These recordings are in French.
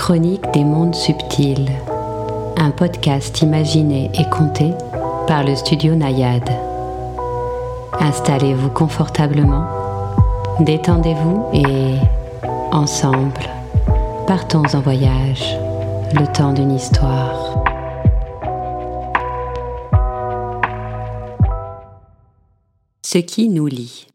Chronique des mondes subtils, un podcast imaginé et compté par le studio Nayade. Installez-vous confortablement, détendez-vous et, ensemble, partons en voyage, le temps d'une histoire. Ce qui nous lie.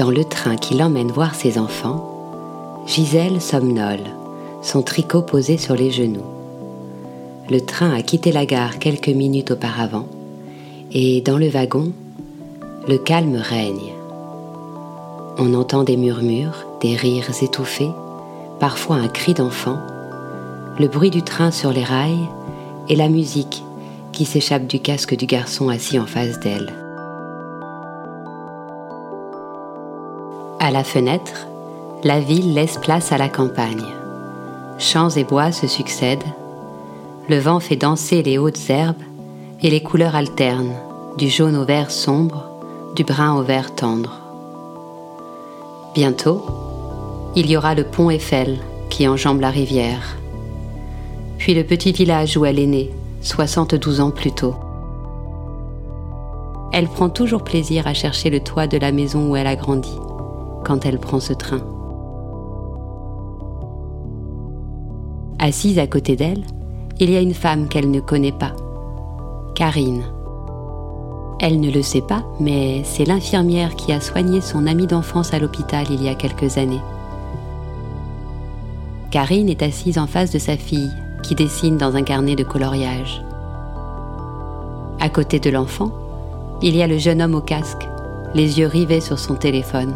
Dans le train qui l'emmène voir ses enfants, Gisèle somnole, son tricot posé sur les genoux. Le train a quitté la gare quelques minutes auparavant et dans le wagon, le calme règne. On entend des murmures, des rires étouffés, parfois un cri d'enfant, le bruit du train sur les rails et la musique qui s'échappe du casque du garçon assis en face d'elle. La fenêtre, la ville laisse place à la campagne. Champs et bois se succèdent. Le vent fait danser les hautes herbes et les couleurs alternent, du jaune au vert sombre, du brun au vert tendre. Bientôt, il y aura le pont Eiffel qui enjambe la rivière. Puis le petit village où elle est née, 72 ans plus tôt. Elle prend toujours plaisir à chercher le toit de la maison où elle a grandi quand elle prend ce train. Assise à côté d'elle, il y a une femme qu'elle ne connaît pas, Karine. Elle ne le sait pas, mais c'est l'infirmière qui a soigné son amie d'enfance à l'hôpital il y a quelques années. Karine est assise en face de sa fille, qui dessine dans un carnet de coloriage. À côté de l'enfant, il y a le jeune homme au casque, les yeux rivés sur son téléphone.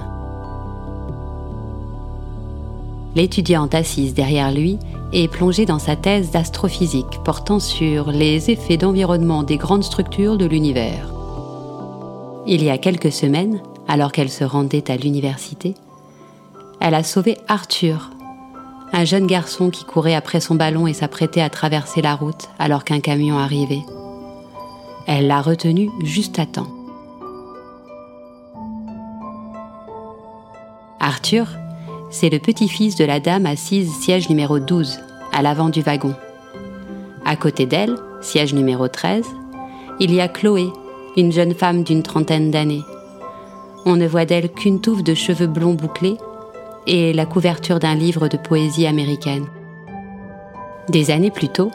L'étudiante assise derrière lui est plongée dans sa thèse d'astrophysique portant sur les effets d'environnement des grandes structures de l'univers. Il y a quelques semaines, alors qu'elle se rendait à l'université, elle a sauvé Arthur, un jeune garçon qui courait après son ballon et s'apprêtait à traverser la route alors qu'un camion arrivait. Elle l'a retenu juste à temps. Arthur c'est le petit-fils de la dame assise siège numéro 12, à l'avant du wagon. À côté d'elle, siège numéro 13, il y a Chloé, une jeune femme d'une trentaine d'années. On ne voit d'elle qu'une touffe de cheveux blonds bouclés et la couverture d'un livre de poésie américaine. Des années plus tôt,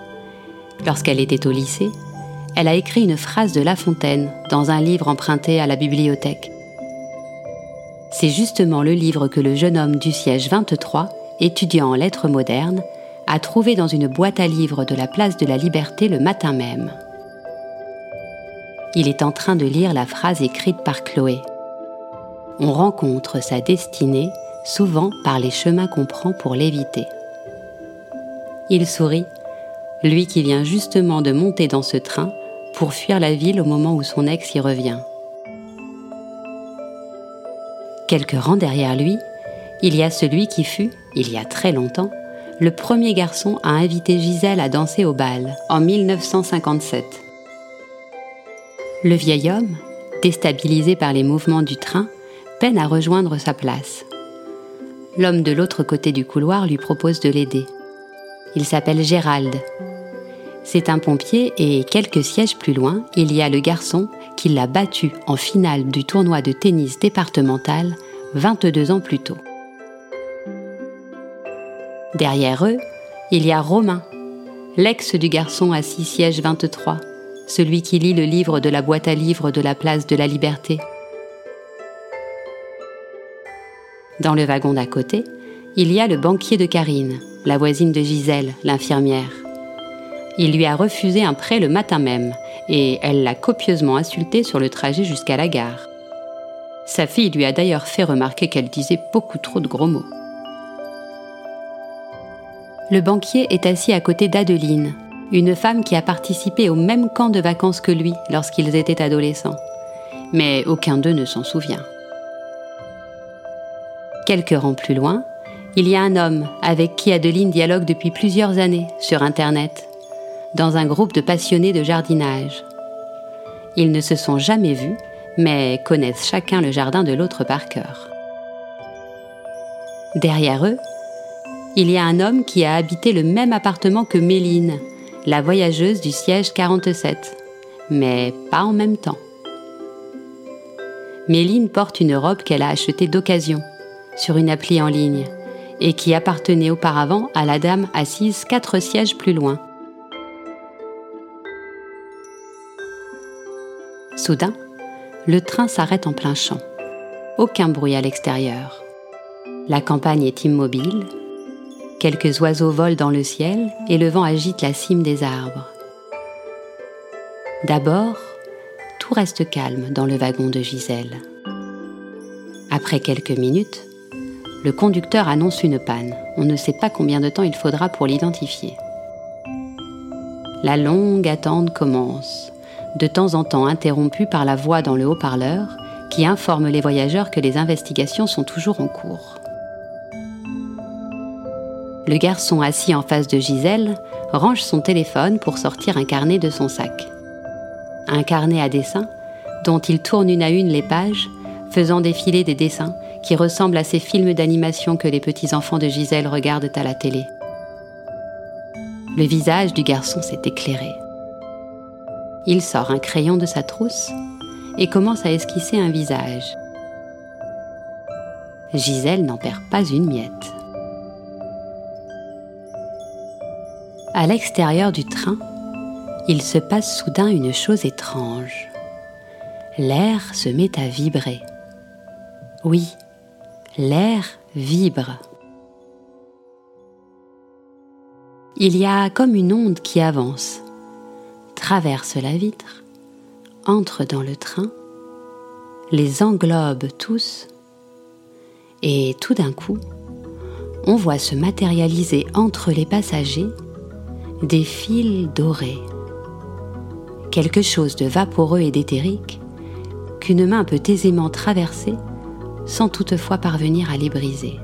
lorsqu'elle était au lycée, elle a écrit une phrase de La Fontaine dans un livre emprunté à la bibliothèque. C'est justement le livre que le jeune homme du siège 23, étudiant en lettres modernes, a trouvé dans une boîte à livres de la place de la Liberté le matin même. Il est en train de lire la phrase écrite par Chloé. On rencontre sa destinée souvent par les chemins qu'on prend pour l'éviter. Il sourit, lui qui vient justement de monter dans ce train pour fuir la ville au moment où son ex y revient. Quelques rangs derrière lui, il y a celui qui fut, il y a très longtemps, le premier garçon à inviter Gisèle à danser au bal, en 1957. Le vieil homme, déstabilisé par les mouvements du train, peine à rejoindre sa place. L'homme de l'autre côté du couloir lui propose de l'aider. Il s'appelle Gérald. C'est un pompier et quelques sièges plus loin, il y a le garçon qui l'a battu en finale du tournoi de tennis départemental 22 ans plus tôt. Derrière eux, il y a Romain, l'ex du garçon assis siège 23, celui qui lit le livre de la boîte à livres de la place de la Liberté. Dans le wagon d'à côté, il y a le banquier de Karine, la voisine de Gisèle, l'infirmière. Il lui a refusé un prêt le matin même et elle l'a copieusement insulté sur le trajet jusqu'à la gare. Sa fille lui a d'ailleurs fait remarquer qu'elle disait beaucoup trop de gros mots. Le banquier est assis à côté d'Adeline, une femme qui a participé au même camp de vacances que lui lorsqu'ils étaient adolescents. Mais aucun d'eux ne s'en souvient. Quelques rangs plus loin, il y a un homme avec qui Adeline dialogue depuis plusieurs années sur Internet dans un groupe de passionnés de jardinage. Ils ne se sont jamais vus, mais connaissent chacun le jardin de l'autre par cœur. Derrière eux, il y a un homme qui a habité le même appartement que Méline, la voyageuse du siège 47, mais pas en même temps. Méline porte une robe qu'elle a achetée d'occasion, sur une appli en ligne, et qui appartenait auparavant à la dame assise quatre sièges plus loin. Soudain, le train s'arrête en plein champ. Aucun bruit à l'extérieur. La campagne est immobile. Quelques oiseaux volent dans le ciel et le vent agite la cime des arbres. D'abord, tout reste calme dans le wagon de Gisèle. Après quelques minutes, le conducteur annonce une panne. On ne sait pas combien de temps il faudra pour l'identifier. La longue attente commence, de temps en temps interrompue par la voix dans le haut-parleur qui informe les voyageurs que les investigations sont toujours en cours. Le garçon assis en face de Gisèle range son téléphone pour sortir un carnet de son sac. Un carnet à dessin dont il tourne une à une les pages, faisant défiler des dessins qui ressemblent à ces films d'animation que les petits-enfants de Gisèle regardent à la télé. Le visage du garçon s'est éclairé. Il sort un crayon de sa trousse et commence à esquisser un visage. Gisèle n'en perd pas une miette. À l'extérieur du train, il se passe soudain une chose étrange. L'air se met à vibrer. Oui, l'air vibre. Il y a comme une onde qui avance, traverse la vitre, entre dans le train, les englobe tous, et tout d'un coup, on voit se matérialiser entre les passagers des fils dorés. Quelque chose de vaporeux et d'éthérique qu'une main peut aisément traverser sans toutefois parvenir à les briser.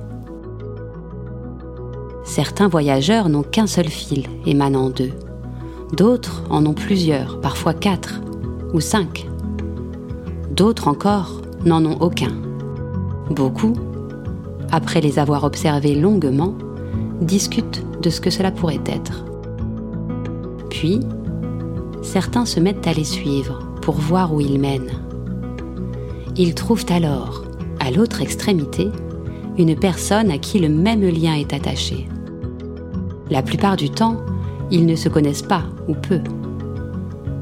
Certains voyageurs n'ont qu'un seul fil émanant d'eux. D'autres en ont plusieurs, parfois quatre ou cinq. D'autres encore n'en ont aucun. Beaucoup, après les avoir observés longuement, discutent de ce que cela pourrait être. Puis, certains se mettent à les suivre pour voir où ils mènent. Ils trouvent alors à l'autre extrémité, une personne à qui le même lien est attaché. La plupart du temps, ils ne se connaissent pas ou peu.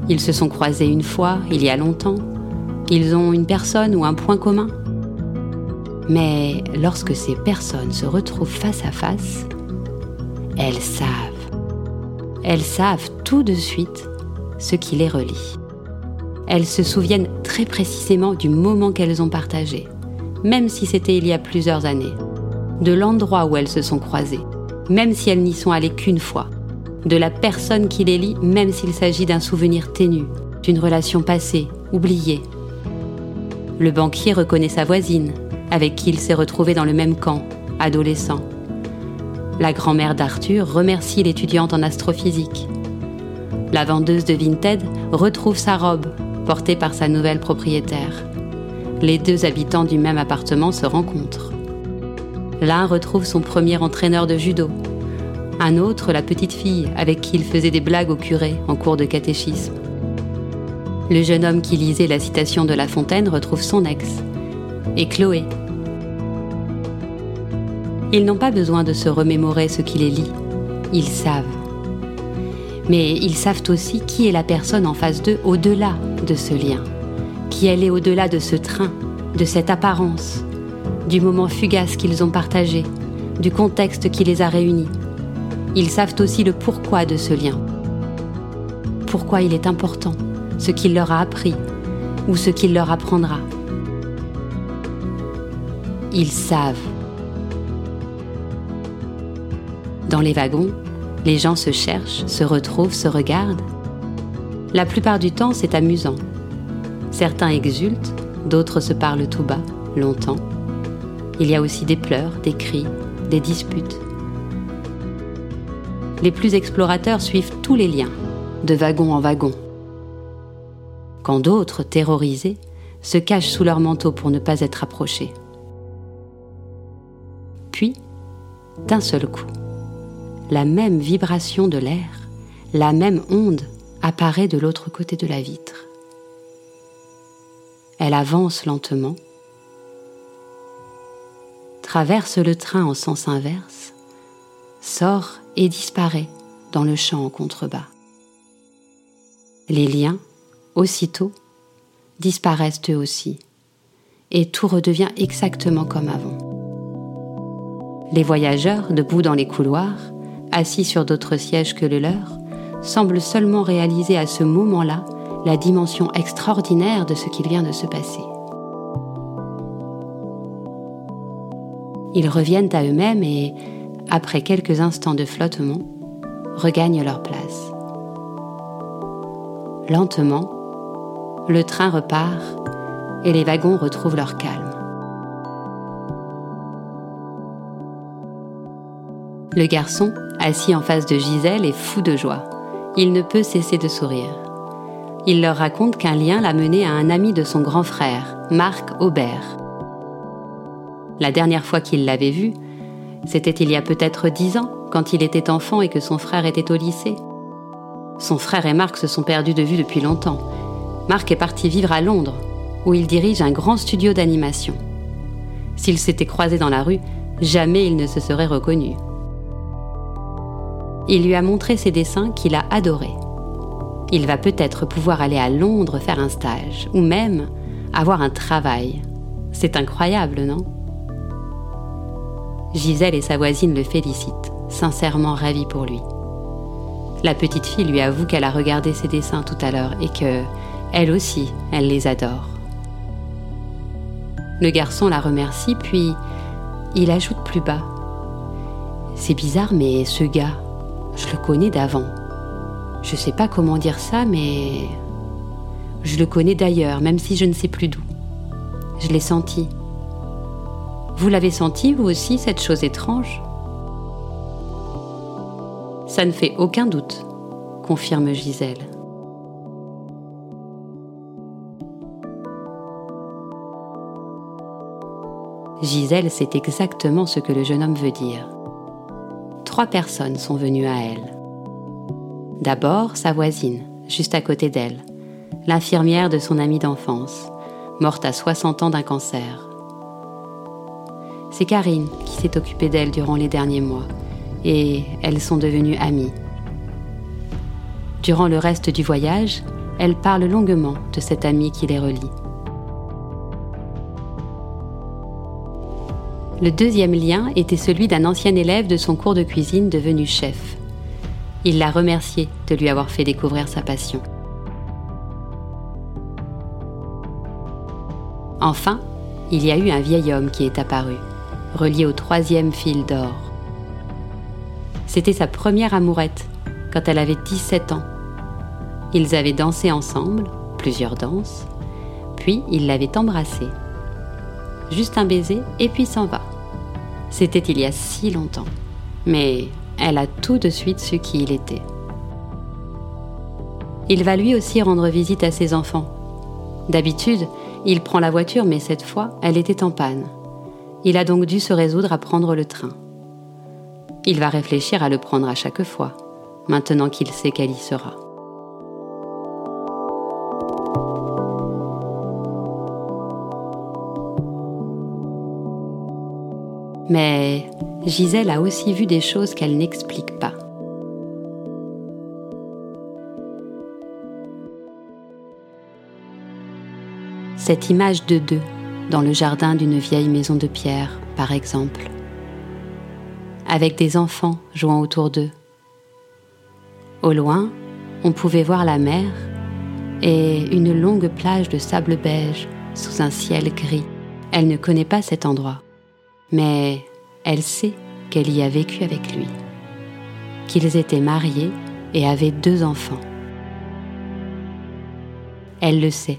Ils se sont croisés une fois, il y a longtemps. Ils ont une personne ou un point commun. Mais lorsque ces personnes se retrouvent face à face, elles savent. Elles savent tout de suite ce qui les relie. Elles se souviennent très précisément du moment qu'elles ont partagé, même si c'était il y a plusieurs années, de l'endroit où elles se sont croisées, même si elles n'y sont allées qu'une fois, de la personne qui les lie, même s'il s'agit d'un souvenir ténu, d'une relation passée, oubliée. Le banquier reconnaît sa voisine, avec qui il s'est retrouvé dans le même camp, adolescent. La grand-mère d'Arthur remercie l'étudiante en astrophysique. La vendeuse de Vinted retrouve sa robe, portée par sa nouvelle propriétaire les deux habitants du même appartement se rencontrent. L'un retrouve son premier entraîneur de judo, un autre la petite fille avec qui il faisait des blagues au curé en cours de catéchisme. Le jeune homme qui lisait la citation de La Fontaine retrouve son ex, et Chloé. Ils n'ont pas besoin de se remémorer ce qui les lie, ils savent. Mais ils savent aussi qui est la personne en face d'eux au-delà de ce lien qui allait au-delà de ce train, de cette apparence, du moment fugace qu'ils ont partagé, du contexte qui les a réunis. Ils savent aussi le pourquoi de ce lien, pourquoi il est important, ce qu'il leur a appris ou ce qu'il leur apprendra. Ils savent. Dans les wagons, les gens se cherchent, se retrouvent, se regardent. La plupart du temps, c'est amusant. Certains exultent, d'autres se parlent tout bas, longtemps. Il y a aussi des pleurs, des cris, des disputes. Les plus explorateurs suivent tous les liens, de wagon en wagon. Quand d'autres, terrorisés, se cachent sous leur manteau pour ne pas être approchés. Puis, d'un seul coup, la même vibration de l'air, la même onde apparaît de l'autre côté de la vitre. Elle avance lentement, traverse le train en sens inverse, sort et disparaît dans le champ en contrebas. Les liens, aussitôt, disparaissent eux aussi, et tout redevient exactement comme avant. Les voyageurs, debout dans les couloirs, assis sur d'autres sièges que le leur, semblent seulement réaliser à ce moment-là la dimension extraordinaire de ce qu'il vient de se passer. Ils reviennent à eux-mêmes et, après quelques instants de flottement, regagnent leur place. Lentement, le train repart et les wagons retrouvent leur calme. Le garçon, assis en face de Gisèle, est fou de joie. Il ne peut cesser de sourire. Il leur raconte qu'un lien l'a mené à un ami de son grand frère, Marc Aubert. La dernière fois qu'il l'avait vu, c'était il y a peut-être dix ans, quand il était enfant et que son frère était au lycée. Son frère et Marc se sont perdus de vue depuis longtemps, Marc est parti vivre à Londres, où il dirige un grand studio d'animation. S'ils s'étaient croisés dans la rue, jamais il ne se serait reconnu. Il lui a montré ses dessins qu'il a adorés. Il va peut-être pouvoir aller à Londres faire un stage, ou même avoir un travail. C'est incroyable, non? Gisèle et sa voisine le félicitent, sincèrement ravie pour lui. La petite fille lui avoue qu'elle a regardé ses dessins tout à l'heure et que elle aussi, elle les adore. Le garçon la remercie, puis il ajoute plus bas. C'est bizarre, mais ce gars, je le connais d'avant. Je sais pas comment dire ça, mais je le connais d'ailleurs, même si je ne sais plus d'où. Je l'ai senti. Vous l'avez senti, vous aussi, cette chose étrange? Ça ne fait aucun doute, confirme Gisèle. Gisèle sait exactement ce que le jeune homme veut dire. Trois personnes sont venues à elle. D'abord, sa voisine, juste à côté d'elle, l'infirmière de son amie d'enfance, morte à 60 ans d'un cancer. C'est Karine qui s'est occupée d'elle durant les derniers mois, et elles sont devenues amies. Durant le reste du voyage, elles parlent longuement de cette amie qui les relie. Le deuxième lien était celui d'un ancien élève de son cours de cuisine devenu chef. Il l'a remercié de lui avoir fait découvrir sa passion. Enfin, il y a eu un vieil homme qui est apparu, relié au troisième fil d'or. C'était sa première amourette, quand elle avait 17 ans. Ils avaient dansé ensemble, plusieurs danses, puis il l'avait embrassée. Juste un baiser et puis s'en va. C'était il y a si longtemps. Mais elle a tout de suite su qui il était. Il va lui aussi rendre visite à ses enfants. D'habitude, il prend la voiture, mais cette fois, elle était en panne. Il a donc dû se résoudre à prendre le train. Il va réfléchir à le prendre à chaque fois, maintenant qu'il sait qu'elle y sera. Mais Gisèle a aussi vu des choses qu'elle n'explique pas. Cette image de deux dans le jardin d'une vieille maison de pierre, par exemple, avec des enfants jouant autour d'eux. Au loin, on pouvait voir la mer et une longue plage de sable beige sous un ciel gris. Elle ne connaît pas cet endroit mais elle sait qu'elle y a vécu avec lui, qu'ils étaient mariés et avaient deux enfants. Elle le sait.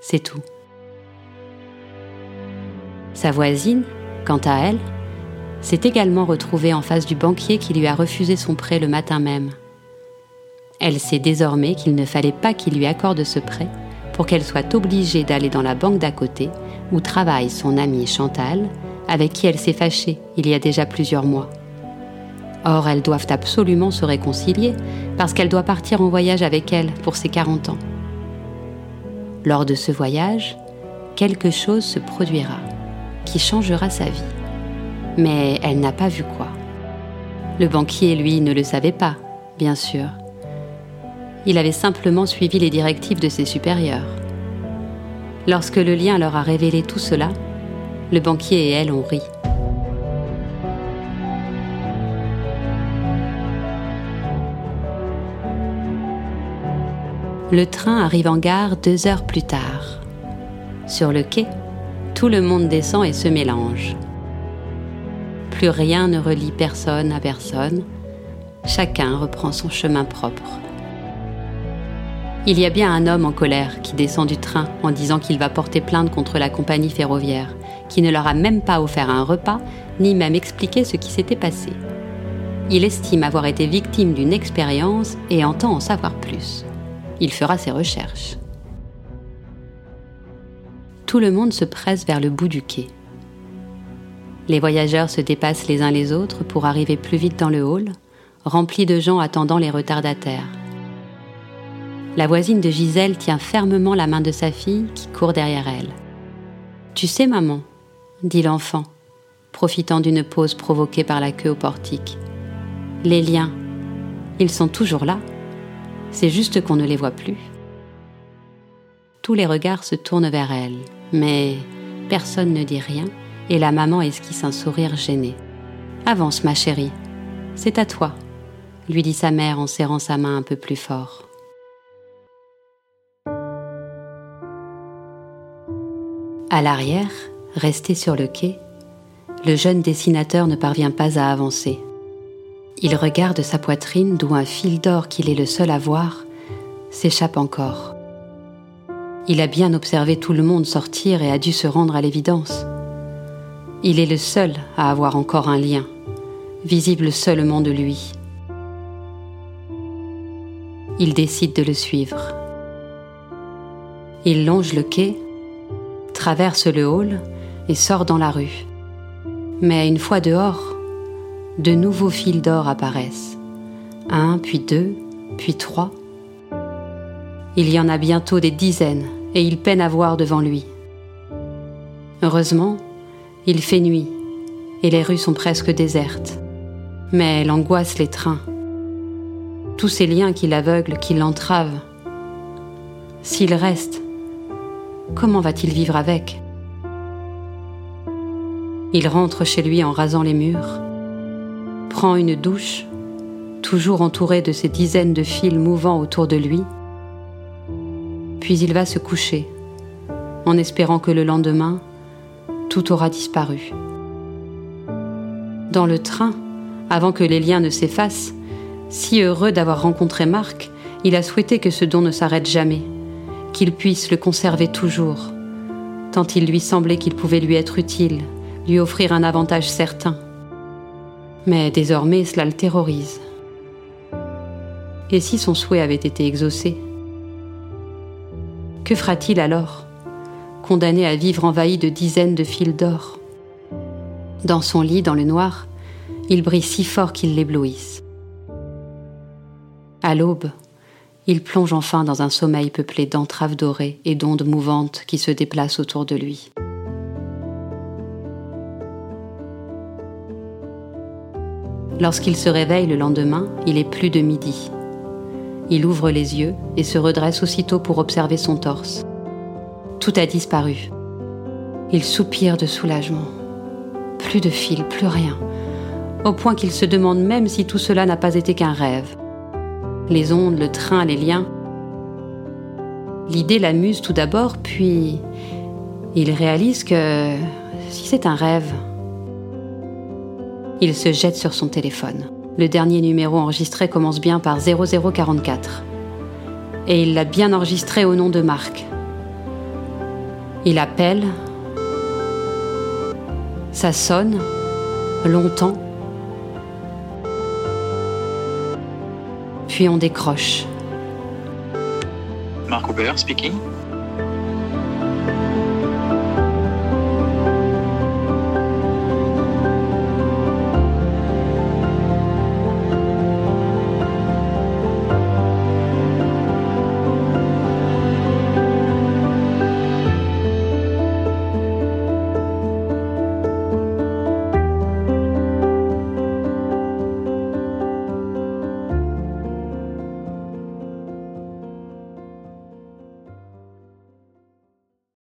C'est tout. Sa voisine, quant à elle, s'est également retrouvée en face du banquier qui lui a refusé son prêt le matin même. Elle sait désormais qu'il ne fallait pas qu'il lui accorde ce prêt pour qu'elle soit obligée d'aller dans la banque d'à côté où travaille son amie Chantal, avec qui elle s'est fâchée il y a déjà plusieurs mois. Or, elles doivent absolument se réconcilier parce qu'elle doit partir en voyage avec elle pour ses 40 ans. Lors de ce voyage, quelque chose se produira qui changera sa vie. Mais elle n'a pas vu quoi. Le banquier, lui, ne le savait pas, bien sûr. Il avait simplement suivi les directives de ses supérieurs. Lorsque le lien leur a révélé tout cela, le banquier et elle ont ri. Le train arrive en gare deux heures plus tard. Sur le quai, tout le monde descend et se mélange. Plus rien ne relie personne à personne. Chacun reprend son chemin propre. Il y a bien un homme en colère qui descend du train en disant qu'il va porter plainte contre la compagnie ferroviaire, qui ne leur a même pas offert un repas, ni même expliqué ce qui s'était passé. Il estime avoir été victime d'une expérience et entend en savoir plus il fera ses recherches. Tout le monde se presse vers le bout du quai. Les voyageurs se dépassent les uns les autres pour arriver plus vite dans le hall, rempli de gens attendant les retardataires. La voisine de Gisèle tient fermement la main de sa fille qui court derrière elle. Tu sais, maman, dit l'enfant, profitant d'une pause provoquée par la queue au portique. Les liens, ils sont toujours là. C'est juste qu'on ne les voit plus. Tous les regards se tournent vers elle, mais personne ne dit rien et la maman esquisse un sourire gêné. Avance, ma chérie, c'est à toi, lui dit sa mère en serrant sa main un peu plus fort. À l'arrière, resté sur le quai, le jeune dessinateur ne parvient pas à avancer. Il regarde sa poitrine d'où un fil d'or qu'il est le seul à voir s'échappe encore. Il a bien observé tout le monde sortir et a dû se rendre à l'évidence. Il est le seul à avoir encore un lien, visible seulement de lui. Il décide de le suivre. Il longe le quai, traverse le hall et sort dans la rue. Mais une fois dehors, de nouveaux fils d'or apparaissent. Un, puis deux, puis trois. Il y en a bientôt des dizaines, et il peine à voir devant lui. Heureusement, il fait nuit, et les rues sont presque désertes. Mais l'angoisse les trains. Tous ces liens qui l'aveuglent, qui l'entravent. S'il reste, comment va-t-il vivre avec? Il rentre chez lui en rasant les murs prend une douche, toujours entouré de ces dizaines de fils mouvants autour de lui, puis il va se coucher, en espérant que le lendemain, tout aura disparu. Dans le train, avant que les liens ne s'effacent, si heureux d'avoir rencontré Marc, il a souhaité que ce don ne s'arrête jamais, qu'il puisse le conserver toujours, tant il lui semblait qu'il pouvait lui être utile, lui offrir un avantage certain. Mais désormais, cela le terrorise. Et si son souhait avait été exaucé Que fera-t-il alors, condamné à vivre envahi de dizaines de fils d'or Dans son lit, dans le noir, il brille si fort qu'il l'éblouisse. À l'aube, il plonge enfin dans un sommeil peuplé d'entraves dorées et d'ondes mouvantes qui se déplacent autour de lui. Lorsqu'il se réveille le lendemain, il est plus de midi. Il ouvre les yeux et se redresse aussitôt pour observer son torse. Tout a disparu. Il soupire de soulagement. Plus de fil, plus rien. Au point qu'il se demande même si tout cela n'a pas été qu'un rêve. Les ondes, le train, les liens. L'idée l'amuse tout d'abord, puis il réalise que si c'est un rêve, il se jette sur son téléphone. Le dernier numéro enregistré commence bien par 0044. Et il l'a bien enregistré au nom de Marc. Il appelle. Ça sonne. Longtemps. Puis on décroche. Marc Aubert speaking.